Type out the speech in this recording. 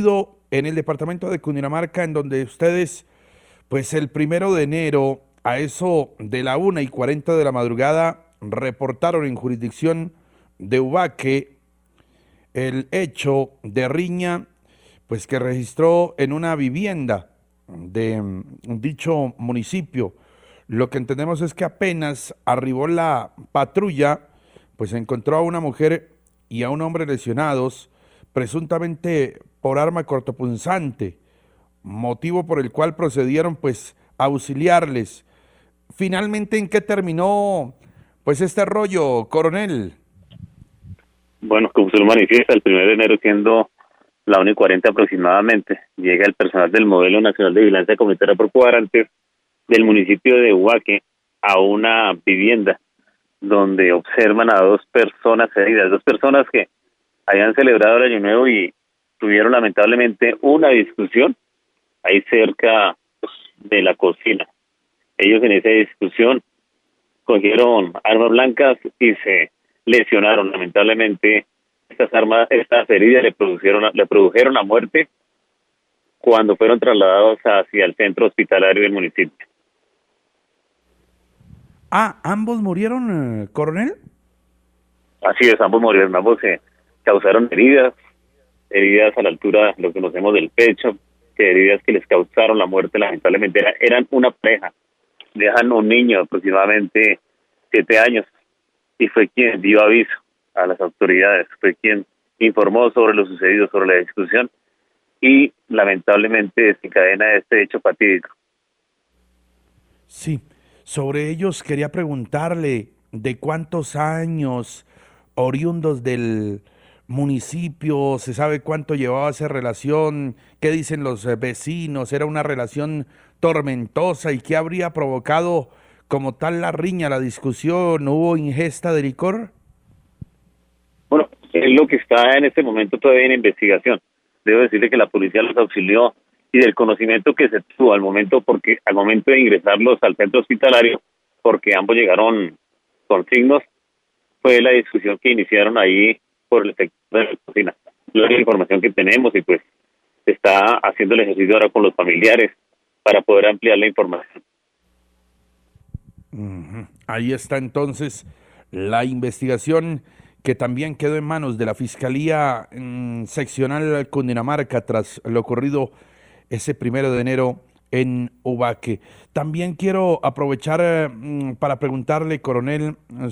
en el departamento de Cundinamarca, en donde ustedes, pues el primero de enero, a eso de la una y cuarenta de la madrugada, reportaron en jurisdicción de Ubaque el hecho de riña, pues que registró en una vivienda de mm, dicho municipio. Lo que entendemos es que apenas arribó la patrulla, pues encontró a una mujer y a un hombre lesionados, presuntamente por arma cortopunzante, motivo por el cual procedieron pues a auxiliarles. Finalmente, ¿en qué terminó pues este rollo, coronel? Bueno, como se lo manifiesta, el 1 de enero siendo la 1 y 40 aproximadamente, llega el personal del Modelo Nacional de Vigilancia Comunitaria por Cuadrantes del municipio de Huaque a una vivienda donde observan a dos personas heridas, dos personas que habían celebrado el Año Nuevo y tuvieron lamentablemente una discusión ahí cerca de la cocina. Ellos en esa discusión cogieron armas blancas y se lesionaron. Lamentablemente estas armas, estas heridas le produjeron, le produjeron la muerte cuando fueron trasladados hacia el centro hospitalario del municipio. Ah, ambos murieron, eh, coronel. Así es, ambos murieron, ambos se causaron heridas, heridas a la altura, lo que conocemos del pecho, que heridas que les causaron la muerte, lamentablemente eran una pareja, dejan un niño aproximadamente siete años y fue quien dio aviso a las autoridades, fue quien informó sobre lo sucedido, sobre la discusión y lamentablemente desencadena este hecho fatídico. Sí, sobre ellos quería preguntarle de cuántos años oriundos del municipio, se sabe cuánto llevaba esa relación, qué dicen los eh, vecinos, era una relación tormentosa y qué habría provocado como tal la riña, la discusión, hubo ingesta de licor. Bueno, es lo que está en este momento todavía en investigación. Debo decirle que la policía los auxilió y del conocimiento que se tuvo al momento, porque al momento de ingresarlos al centro hospitalario, porque ambos llegaron con signos, fue la discusión que iniciaron ahí por el sector de la cocina. La información que tenemos y pues se está haciendo el ejercicio ahora con los familiares para poder ampliar la información. Ahí está entonces la investigación que también quedó en manos de la Fiscalía mm, Seccional Cundinamarca tras lo ocurrido ese primero de enero en Ubaque. También quiero aprovechar eh, mm, para preguntarle, coronel,